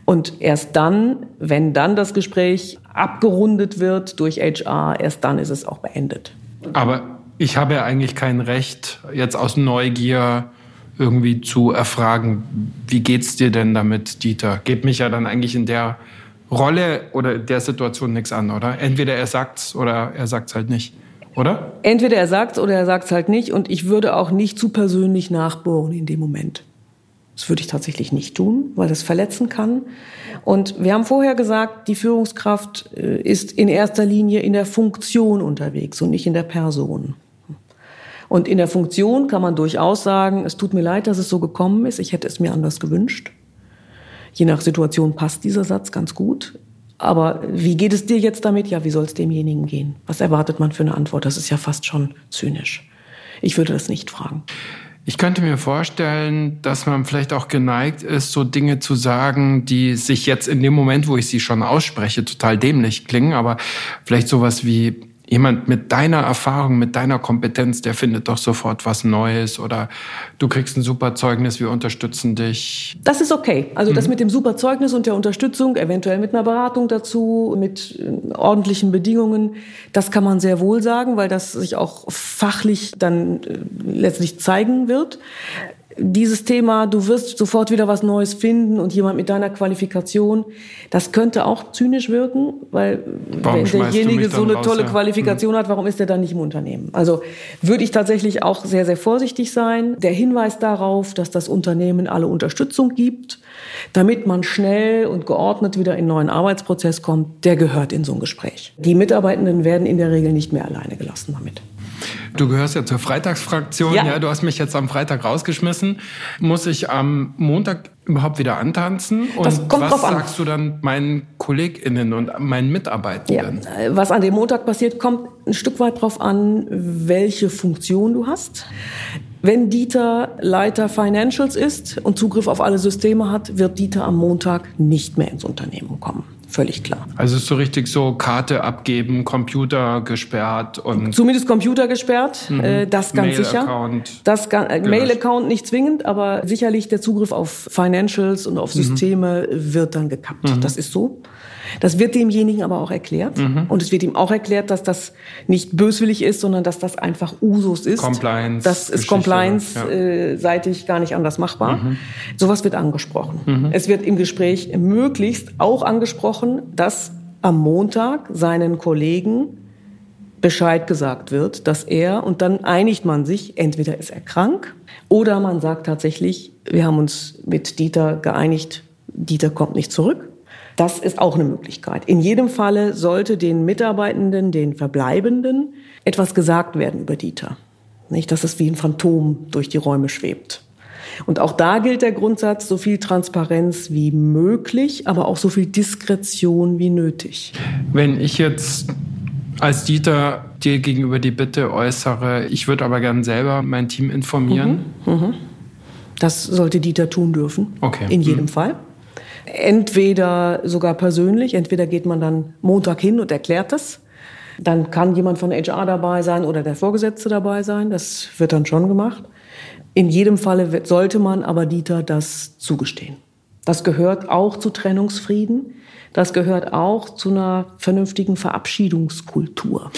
S2: Und erst dann, wenn dann das Gespräch abgerundet wird durch HR, erst dann ist es auch beendet.
S1: Aber ich habe ja eigentlich kein Recht, jetzt aus Neugier irgendwie zu erfragen, wie geht's dir denn damit, Dieter? Geht mich ja dann eigentlich in der Rolle oder der Situation nichts an, oder? Entweder er sagt's oder er sagt's halt nicht, oder?
S2: Entweder er sagt's oder er sagt's halt nicht und ich würde auch nicht zu persönlich nachbohren in dem Moment. Das würde ich tatsächlich nicht tun, weil das verletzen kann. Und wir haben vorher gesagt, die Führungskraft äh, ist in erster Linie in der Funktion unterwegs und nicht in der Person. Und in der Funktion kann man durchaus sagen, es tut mir leid, dass es so gekommen ist, ich hätte es mir anders gewünscht. Je nach Situation passt dieser Satz ganz gut. Aber wie geht es dir jetzt damit? Ja, wie soll es demjenigen gehen? Was erwartet man für eine Antwort? Das ist ja fast schon zynisch. Ich würde das nicht fragen.
S1: Ich könnte mir vorstellen, dass man vielleicht auch geneigt ist, so Dinge zu sagen, die sich jetzt in dem Moment, wo ich sie schon ausspreche, total dämlich klingen, aber vielleicht sowas wie, jemand mit deiner Erfahrung, mit deiner Kompetenz, der findet doch sofort was Neues oder du kriegst ein super Zeugnis, wir unterstützen dich.
S2: Das ist okay. Also mhm. das mit dem super Zeugnis und der Unterstützung, eventuell mit einer Beratung dazu, mit äh, ordentlichen Bedingungen, das kann man sehr wohl sagen, weil das sich auch fachlich dann äh, letztlich zeigen wird dieses Thema, du wirst sofort wieder was Neues finden und jemand mit deiner Qualifikation, das könnte auch zynisch wirken, weil warum wenn derjenige so eine raus, tolle ja. Qualifikation mhm. hat, warum ist er dann nicht im Unternehmen? Also würde ich tatsächlich auch sehr, sehr vorsichtig sein. Der Hinweis darauf, dass das Unternehmen alle Unterstützung gibt, damit man schnell und geordnet wieder in einen neuen Arbeitsprozess kommt, der gehört in so ein Gespräch. Die Mitarbeitenden werden in der Regel nicht mehr alleine gelassen damit.
S1: Du gehörst ja zur Freitagsfraktion. Ja. ja. du hast mich jetzt am Freitag rausgeschmissen. Muss ich am Montag überhaupt wieder antanzen? Und
S2: das kommt
S1: was
S2: drauf an.
S1: sagst du dann meinen KollegInnen und meinen Mitarbeitenden?
S2: Ja. Was an dem Montag passiert, kommt ein Stück weit drauf an, welche Funktion du hast. Wenn Dieter Leiter Financials ist und Zugriff auf alle Systeme hat, wird Dieter am Montag nicht mehr ins Unternehmen kommen. Völlig klar.
S1: Also ist so richtig so Karte abgeben, Computer gesperrt und.
S2: Zumindest Computer gesperrt, mhm. äh, das ganz Mail sicher. Account das äh, Mail-Account nicht zwingend, aber sicherlich der Zugriff auf Financials und auf mhm. Systeme mhm. wird dann gekappt. Mhm. Das ist so. Das wird demjenigen aber auch erklärt. Mhm. Und es wird ihm auch erklärt, dass das nicht böswillig ist, sondern dass das einfach Usus ist.
S1: Compliance.
S2: Das ist compliance-seitig ja. äh, gar nicht anders machbar. Mhm. Sowas wird angesprochen. Mhm. Es wird im Gespräch möglichst auch angesprochen, dass am Montag seinen Kollegen Bescheid gesagt wird, dass er, und dann einigt man sich, entweder ist er krank oder man sagt tatsächlich, wir haben uns mit Dieter geeinigt, Dieter kommt nicht zurück. Das ist auch eine Möglichkeit. In jedem Falle sollte den Mitarbeitenden, den Verbleibenden, etwas gesagt werden über Dieter. Nicht, dass es wie ein Phantom durch die Räume schwebt. Und auch da gilt der Grundsatz, so viel Transparenz wie möglich, aber auch so viel Diskretion wie nötig.
S1: Wenn ich jetzt als Dieter dir gegenüber die Bitte äußere, ich würde aber gern selber mein Team informieren. Mhm, mh.
S2: Das sollte Dieter tun dürfen.
S1: Okay.
S2: In jedem mhm. Fall. Entweder sogar persönlich, entweder geht man dann Montag hin und erklärt das. Dann kann jemand von HR dabei sein oder der Vorgesetzte dabei sein. Das wird dann schon gemacht. In jedem Falle sollte man aber Dieter das zugestehen. Das gehört auch zu Trennungsfrieden. Das gehört auch zu einer vernünftigen Verabschiedungskultur.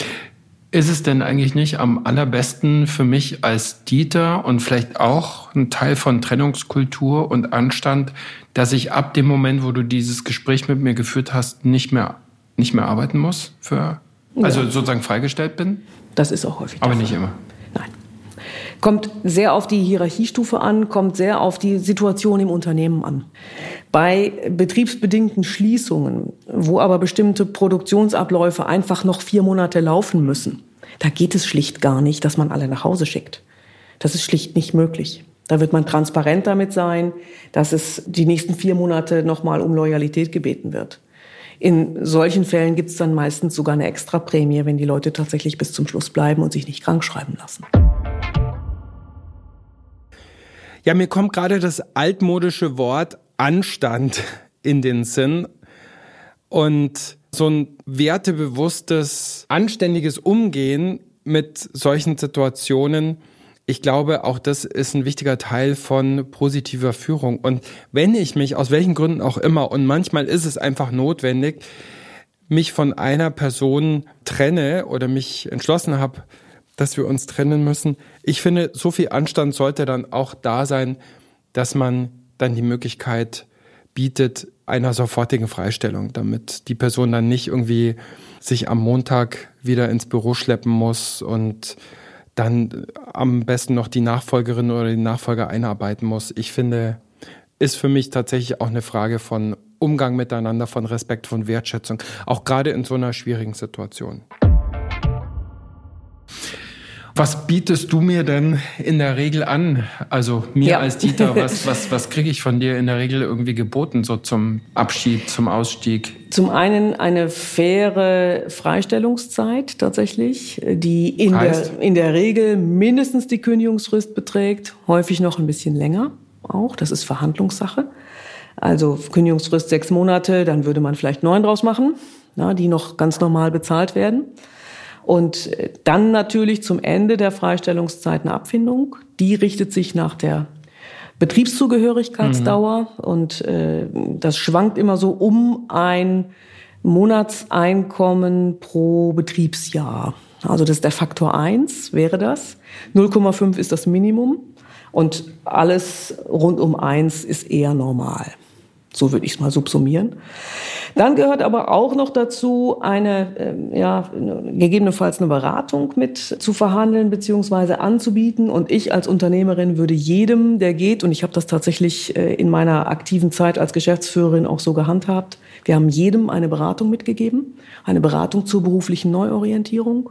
S1: Ist es denn eigentlich nicht am allerbesten für mich als Dieter und vielleicht auch ein Teil von Trennungskultur und Anstand, dass ich ab dem Moment, wo du dieses Gespräch mit mir geführt hast, nicht mehr, nicht mehr arbeiten muss? Für, also ja. sozusagen freigestellt bin?
S2: Das ist auch häufig.
S1: Aber nicht immer.
S2: Kommt sehr auf die Hierarchiestufe an, kommt sehr auf die Situation im Unternehmen an. Bei betriebsbedingten Schließungen, wo aber bestimmte Produktionsabläufe einfach noch vier Monate laufen müssen, da geht es schlicht gar nicht, dass man alle nach Hause schickt. Das ist schlicht nicht möglich. Da wird man transparent damit sein, dass es die nächsten vier Monate nochmal um Loyalität gebeten wird. In solchen Fällen gibt es dann meistens sogar eine Extraprämie, wenn die Leute tatsächlich bis zum Schluss bleiben und sich nicht krank schreiben lassen.
S3: Ja, mir kommt gerade das altmodische Wort Anstand in den Sinn und so ein wertebewusstes, anständiges Umgehen mit solchen Situationen. Ich glaube, auch das ist ein wichtiger Teil von positiver Führung. Und wenn ich mich aus welchen Gründen auch immer, und manchmal ist es einfach notwendig, mich von einer Person trenne oder mich entschlossen habe, dass wir uns trennen müssen. Ich finde, so viel Anstand sollte dann auch da sein, dass man dann die Möglichkeit bietet einer sofortigen Freistellung, damit die Person dann nicht irgendwie sich am Montag wieder ins Büro schleppen muss und dann am besten noch die Nachfolgerin oder den Nachfolger einarbeiten muss. Ich finde, ist für mich tatsächlich auch eine Frage von Umgang miteinander, von Respekt, von Wertschätzung, auch gerade in so einer schwierigen Situation. Was bietest du mir denn in der Regel an? Also mir ja. als Dieter, was, was, was kriege ich von dir in der Regel irgendwie geboten, so zum Abschied, zum Ausstieg?
S2: Zum einen eine faire Freistellungszeit tatsächlich, die in, der, in der Regel mindestens die Kündigungsfrist beträgt, häufig noch ein bisschen länger auch. Das ist Verhandlungssache. Also Kündigungsfrist sechs Monate, dann würde man vielleicht neun draus machen, na, die noch ganz normal bezahlt werden. Und äh, dann natürlich zum Ende der Freistellungszeit eine Abfindung. Die richtet sich nach der Betriebszugehörigkeitsdauer mhm. und äh, das schwankt immer so um ein Monatseinkommen pro Betriebsjahr. Also das ist der Faktor eins wäre das. 0,5 ist das Minimum und alles rund um eins ist eher normal. So würde ich es mal subsumieren. Dann gehört aber auch noch dazu, eine, äh, ja, gegebenenfalls eine Beratung mit zu verhandeln bzw. anzubieten. Und ich als Unternehmerin würde jedem, der geht, und ich habe das tatsächlich äh, in meiner aktiven Zeit als Geschäftsführerin auch so gehandhabt, wir haben jedem eine Beratung mitgegeben, eine Beratung zur beruflichen Neuorientierung.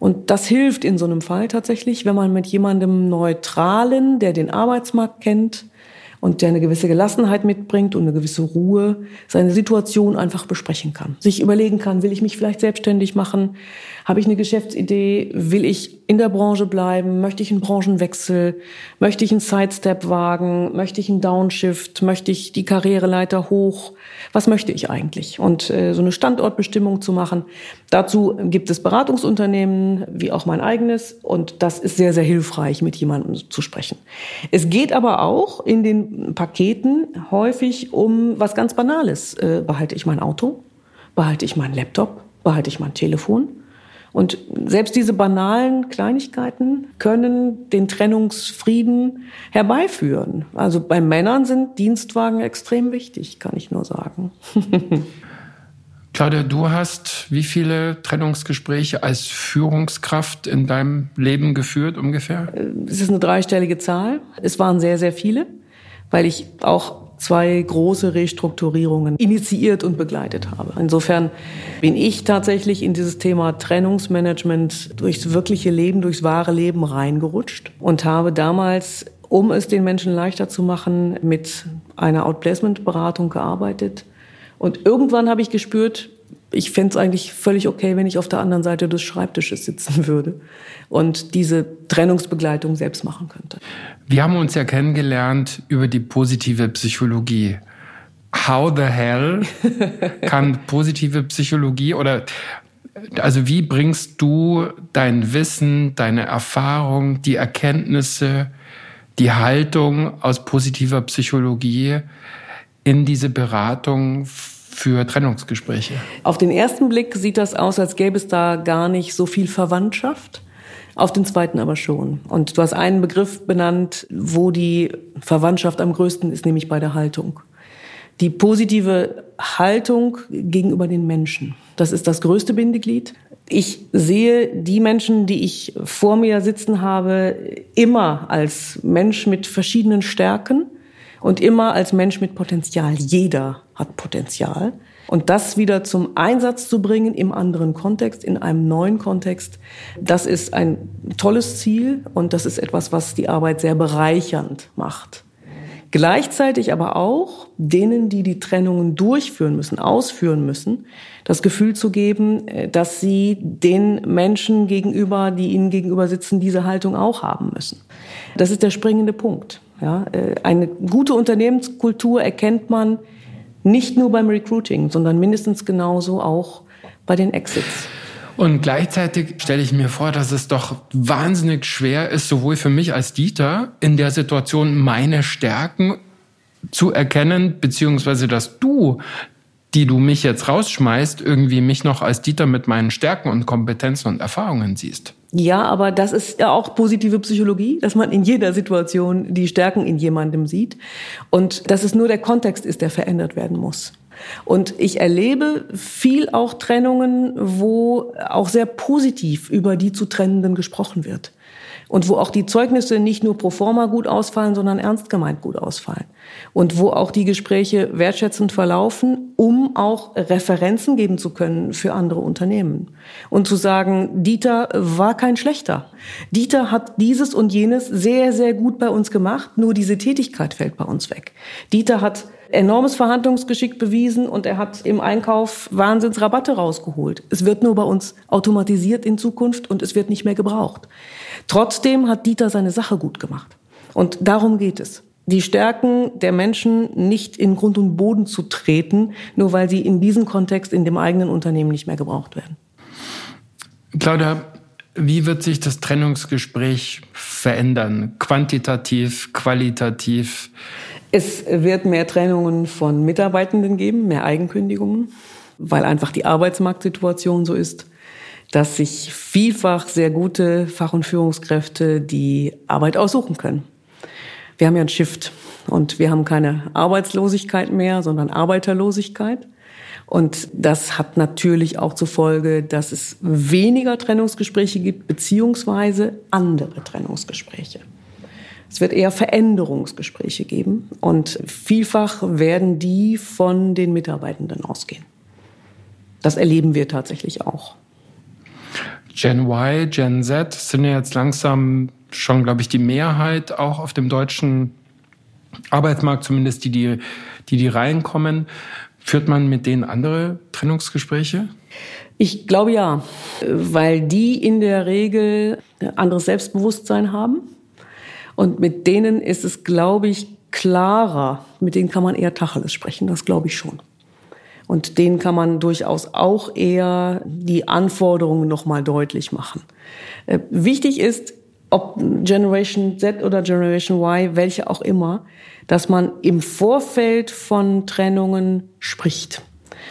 S2: Und das hilft in so einem Fall tatsächlich, wenn man mit jemandem Neutralen, der den Arbeitsmarkt kennt, und der eine gewisse Gelassenheit mitbringt und eine gewisse Ruhe, seine Situation einfach besprechen kann. Sich überlegen kann, will ich mich vielleicht selbstständig machen? Habe ich eine Geschäftsidee? Will ich in der Branche bleiben? Möchte ich einen Branchenwechsel? Möchte ich einen Sidestep wagen? Möchte ich einen Downshift? Möchte ich die Karriereleiter hoch? Was möchte ich eigentlich? Und äh, so eine Standortbestimmung zu machen. Dazu gibt es Beratungsunternehmen, wie auch mein eigenes. Und das ist sehr, sehr hilfreich, mit jemandem zu sprechen. Es geht aber auch in den Paketen häufig um was ganz Banales. Äh, behalte ich mein Auto? Behalte ich meinen Laptop? Behalte ich mein Telefon? Und selbst diese banalen Kleinigkeiten können den Trennungsfrieden herbeiführen. Also bei Männern sind Dienstwagen extrem wichtig, kann ich nur sagen.
S3: Claudia, du hast wie viele Trennungsgespräche als Führungskraft in deinem Leben geführt ungefähr?
S2: Es ist eine dreistellige Zahl. Es waren sehr, sehr viele, weil ich auch zwei große Restrukturierungen initiiert und begleitet habe. Insofern bin ich tatsächlich in dieses Thema Trennungsmanagement durchs wirkliche Leben, durchs wahre Leben reingerutscht und habe damals, um es den Menschen leichter zu machen, mit einer Outplacement-Beratung gearbeitet. Und irgendwann habe ich gespürt, ich fände es eigentlich völlig okay, wenn ich auf der anderen Seite des Schreibtisches sitzen würde und diese Trennungsbegleitung selbst machen könnte.
S3: Wir haben uns ja kennengelernt über die positive Psychologie. How the hell kann positive Psychologie oder also wie bringst du dein Wissen, deine Erfahrung, die Erkenntnisse, die Haltung aus positiver Psychologie in diese Beratung für Trennungsgespräche?
S2: Auf den ersten Blick sieht das aus, als gäbe es da gar nicht so viel Verwandtschaft. Auf den zweiten aber schon. Und du hast einen Begriff benannt, wo die Verwandtschaft am größten ist, nämlich bei der Haltung. Die positive Haltung gegenüber den Menschen. Das ist das größte Bindeglied. Ich sehe die Menschen, die ich vor mir sitzen habe, immer als Mensch mit verschiedenen Stärken und immer als Mensch mit Potenzial. Jeder hat Potenzial. Und das wieder zum Einsatz zu bringen im anderen Kontext, in einem neuen Kontext, das ist ein tolles Ziel und das ist etwas, was die Arbeit sehr bereichernd macht. Gleichzeitig aber auch denen, die die Trennungen durchführen müssen, ausführen müssen, das Gefühl zu geben, äh, dass sie den Menschen gegenüber, die ihnen gegenüber sitzen, diese Haltung auch haben müssen. Das ist der springende Punkt. Ja, äh, eine gute Unternehmenskultur erkennt man nicht nur beim Recruiting, sondern mindestens genauso auch bei den Exits.
S3: Und gleichzeitig stelle ich mir vor, dass es doch wahnsinnig schwer ist, sowohl für mich als Dieter in der Situation meine Stärken zu erkennen, beziehungsweise dass du, die du mich jetzt rausschmeißt, irgendwie mich noch als Dieter mit meinen Stärken und Kompetenzen und Erfahrungen siehst.
S2: Ja, aber das ist ja auch positive Psychologie, dass man in jeder Situation die Stärken in jemandem sieht und dass es nur der Kontext ist, der verändert werden muss. Und ich erlebe viel auch Trennungen, wo auch sehr positiv über die zu Trennenden gesprochen wird. Und wo auch die Zeugnisse nicht nur pro forma gut ausfallen, sondern ernst gemeint gut ausfallen. Und wo auch die Gespräche wertschätzend verlaufen um auch Referenzen geben zu können für andere Unternehmen. Und zu sagen, Dieter war kein schlechter. Dieter hat dieses und jenes sehr, sehr gut bei uns gemacht, nur diese Tätigkeit fällt bei uns weg. Dieter hat enormes Verhandlungsgeschick bewiesen und er hat im Einkauf Wahnsinnsrabatte rausgeholt. Es wird nur bei uns automatisiert in Zukunft und es wird nicht mehr gebraucht. Trotzdem hat Dieter seine Sache gut gemacht. Und darum geht es die Stärken der Menschen nicht in Grund und Boden zu treten, nur weil sie in diesem Kontext in dem eigenen Unternehmen nicht mehr gebraucht werden.
S1: Claudia, wie wird sich das Trennungsgespräch verändern? Quantitativ, qualitativ?
S2: Es wird mehr Trennungen von Mitarbeitenden geben, mehr Eigenkündigungen, weil einfach die Arbeitsmarktsituation so ist, dass sich vielfach sehr gute Fach- und Führungskräfte die Arbeit aussuchen können wir haben ja ein Shift und wir haben keine Arbeitslosigkeit mehr, sondern Arbeiterlosigkeit. Und das hat natürlich auch zur Folge, dass es weniger Trennungsgespräche gibt, beziehungsweise andere Trennungsgespräche. Es wird eher Veränderungsgespräche geben und vielfach werden die von den Mitarbeitenden ausgehen. Das erleben wir tatsächlich auch.
S1: Gen Y, Gen Z sind ja jetzt langsam schon, glaube ich, die Mehrheit auch auf dem deutschen Arbeitsmarkt, zumindest die, die, die, die reinkommen. Führt man mit denen andere Trennungsgespräche?
S2: Ich glaube ja, weil die in der Regel anderes Selbstbewusstsein haben. Und mit denen ist es, glaube ich, klarer. Mit denen kann man eher Tacheles sprechen, das glaube ich schon. Und denen kann man durchaus auch eher die Anforderungen nochmal deutlich machen. Äh, wichtig ist, ob Generation Z oder Generation Y, welche auch immer, dass man im Vorfeld von Trennungen spricht.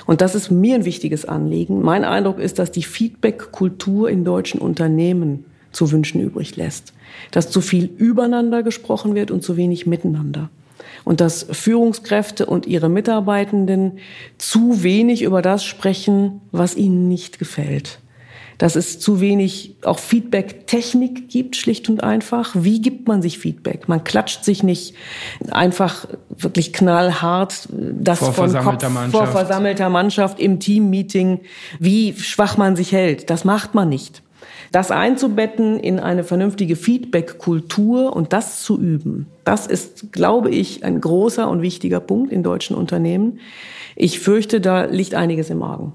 S2: Und das ist mir ein wichtiges Anliegen. Mein Eindruck ist, dass die Feedback-Kultur in deutschen Unternehmen zu wünschen übrig lässt. Dass zu viel übereinander gesprochen wird und zu wenig miteinander. Und dass Führungskräfte und ihre Mitarbeitenden zu wenig über das sprechen, was ihnen nicht gefällt dass es zu wenig auch Feedback-Technik gibt, schlicht und einfach. Wie gibt man sich Feedback? Man klatscht sich nicht einfach wirklich knallhart das vor von Kopf Mannschaft. vor versammelter Mannschaft im Teammeeting, wie schwach man sich hält. Das macht man nicht. Das einzubetten in eine vernünftige Feedback-Kultur und das zu üben, das ist, glaube ich, ein großer und wichtiger Punkt in deutschen Unternehmen. Ich fürchte, da liegt einiges im Argen.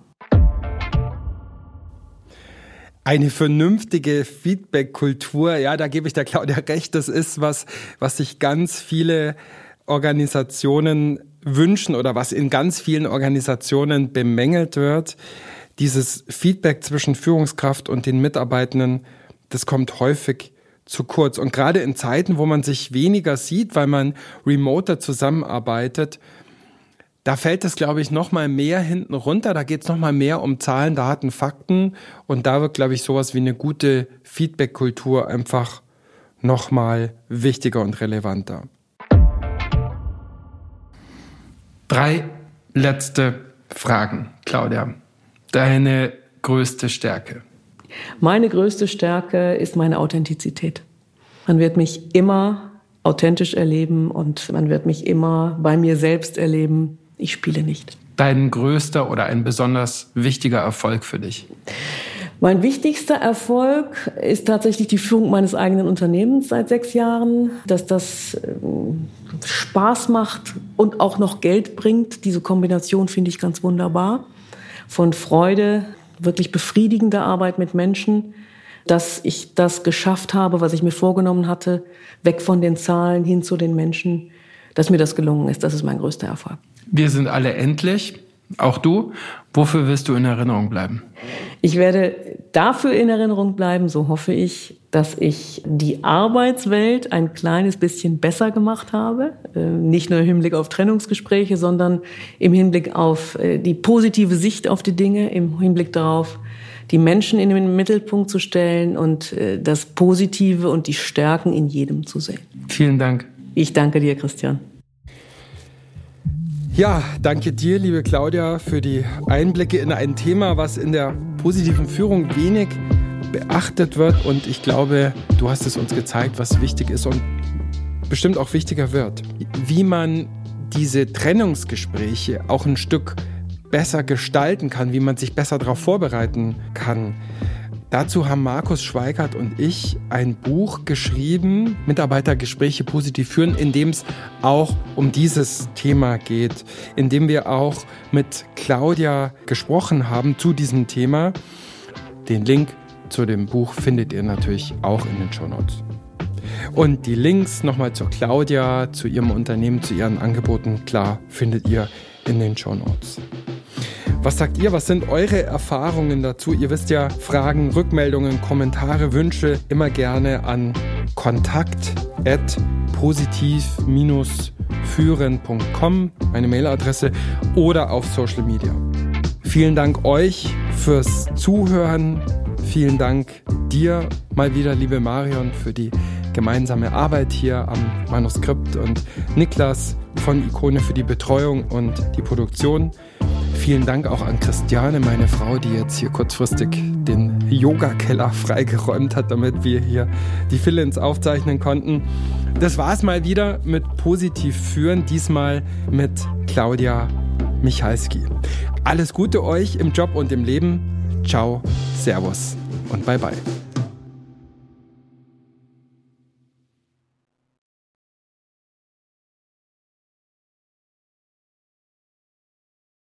S3: Eine vernünftige Feedback-Kultur, ja, da gebe ich der Claudia recht, das ist was, was sich ganz viele Organisationen wünschen oder was in ganz vielen Organisationen bemängelt wird. Dieses Feedback zwischen Führungskraft und den Mitarbeitenden, das kommt häufig zu kurz. Und gerade in Zeiten, wo man sich weniger sieht, weil man remoter zusammenarbeitet, da fällt es, glaube ich, noch mal mehr hinten runter. Da geht es noch mal mehr um Zahlen, Daten, Fakten. Und da wird, glaube ich, sowas wie eine gute Feedback-Kultur einfach noch mal wichtiger und relevanter.
S1: Drei letzte Fragen, Claudia. Deine größte Stärke?
S2: Meine größte Stärke ist meine Authentizität. Man wird mich immer authentisch erleben und man wird mich immer bei mir selbst erleben, ich spiele nicht.
S1: Dein größter oder ein besonders wichtiger Erfolg für dich?
S2: Mein wichtigster Erfolg ist tatsächlich die Führung meines eigenen Unternehmens seit sechs Jahren, dass das ähm, Spaß macht und auch noch Geld bringt. Diese Kombination finde ich ganz wunderbar. Von Freude, wirklich befriedigender Arbeit mit Menschen, dass ich das geschafft habe, was ich mir vorgenommen hatte, weg von den Zahlen hin zu den Menschen, dass mir das gelungen ist. Das ist mein größter Erfolg.
S1: Wir sind alle endlich, auch du. Wofür wirst du in Erinnerung bleiben?
S2: Ich werde dafür in Erinnerung bleiben, so hoffe ich, dass ich die Arbeitswelt ein kleines bisschen besser gemacht habe. Äh, nicht nur im Hinblick auf Trennungsgespräche, sondern im Hinblick auf äh, die positive Sicht auf die Dinge, im Hinblick darauf, die Menschen in den Mittelpunkt zu stellen und äh, das Positive und die Stärken in jedem zu sehen.
S1: Vielen Dank.
S2: Ich danke dir, Christian.
S3: Ja, danke dir, liebe Claudia, für die Einblicke in ein Thema, was in der positiven Führung wenig beachtet wird. Und ich glaube, du hast es uns gezeigt, was wichtig ist und bestimmt auch wichtiger wird. Wie man diese Trennungsgespräche auch ein Stück besser gestalten kann, wie man sich besser darauf vorbereiten kann. Dazu haben Markus Schweigert und ich ein Buch geschrieben, Mitarbeitergespräche positiv führen, in dem es auch um dieses Thema geht, in dem wir auch mit Claudia gesprochen haben zu diesem Thema. Den Link zu dem Buch findet ihr natürlich auch in den Show Notes. Und die Links nochmal zur Claudia, zu ihrem Unternehmen, zu ihren Angeboten, klar, findet ihr in den Show Notes. Was sagt ihr? Was sind eure Erfahrungen dazu? Ihr wisst ja, Fragen, Rückmeldungen, Kommentare, Wünsche immer gerne an kontakt positiv-führen.com, meine Mailadresse, oder auf Social Media. Vielen Dank euch fürs Zuhören. Vielen Dank dir mal wieder, liebe Marion, für die gemeinsame Arbeit hier am Manuskript und Niklas von Ikone für die Betreuung und die Produktion. Vielen Dank auch an Christiane, meine Frau, die jetzt hier kurzfristig den Yoga-Keller freigeräumt hat, damit wir hier die Fillins aufzeichnen konnten. Das war es mal wieder mit Positiv führen, diesmal mit Claudia Michalski. Alles Gute euch im Job und im Leben. Ciao, Servus und bye bye.